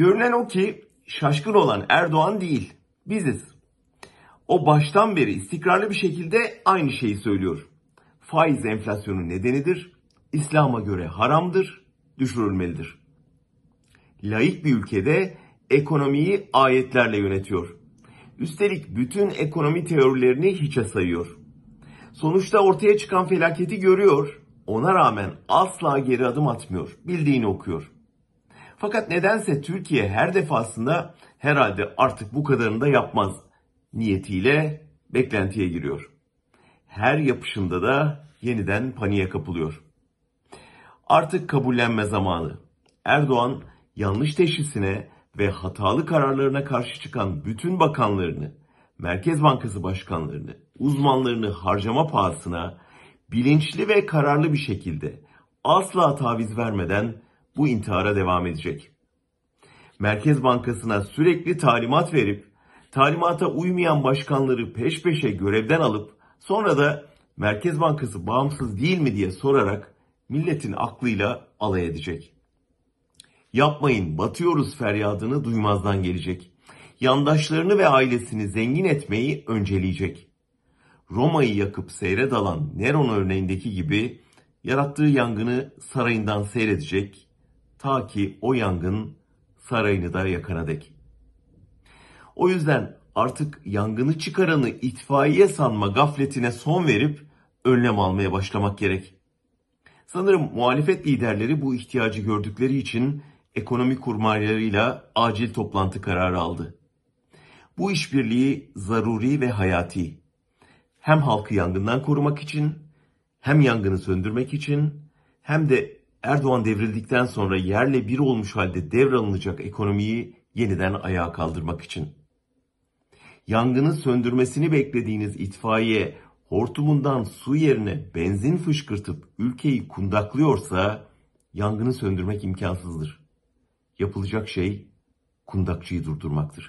Görünen o ki şaşkın olan Erdoğan değil, biziz. O baştan beri istikrarlı bir şekilde aynı şeyi söylüyor. Faiz enflasyonun nedenidir, İslam'a göre haramdır, düşürülmelidir. Laik bir ülkede ekonomiyi ayetlerle yönetiyor. Üstelik bütün ekonomi teorilerini hiçe sayıyor. Sonuçta ortaya çıkan felaketi görüyor, ona rağmen asla geri adım atmıyor, bildiğini okuyor. Fakat nedense Türkiye her defasında herhalde artık bu kadarını da yapmaz niyetiyle beklentiye giriyor. Her yapışında da yeniden paniğe kapılıyor. Artık kabullenme zamanı. Erdoğan yanlış teşhisine ve hatalı kararlarına karşı çıkan bütün bakanlarını, Merkez Bankası başkanlarını, uzmanlarını harcama pahasına bilinçli ve kararlı bir şekilde asla taviz vermeden bu intihara devam edecek. Merkez Bankası'na sürekli talimat verip talimata uymayan başkanları peş peşe görevden alıp sonra da Merkez Bankası bağımsız değil mi diye sorarak milletin aklıyla alay edecek. Yapmayın batıyoruz feryadını duymazdan gelecek. Yandaşlarını ve ailesini zengin etmeyi önceleyecek. Roma'yı yakıp seyre dalan Neron örneğindeki gibi yarattığı yangını sarayından seyredecek ta ki o yangın sarayını da yakana dek. O yüzden artık yangını çıkaranı itfaiye sanma gafletine son verip önlem almaya başlamak gerek. Sanırım muhalefet liderleri bu ihtiyacı gördükleri için ekonomi kurmaylarıyla acil toplantı kararı aldı. Bu işbirliği zaruri ve hayati. Hem halkı yangından korumak için, hem yangını söndürmek için, hem de Erdoğan devrildikten sonra yerle bir olmuş halde devralınacak ekonomiyi yeniden ayağa kaldırmak için. Yangını söndürmesini beklediğiniz itfaiye hortumundan su yerine benzin fışkırtıp ülkeyi kundaklıyorsa yangını söndürmek imkansızdır. Yapılacak şey kundakçıyı durdurmaktır.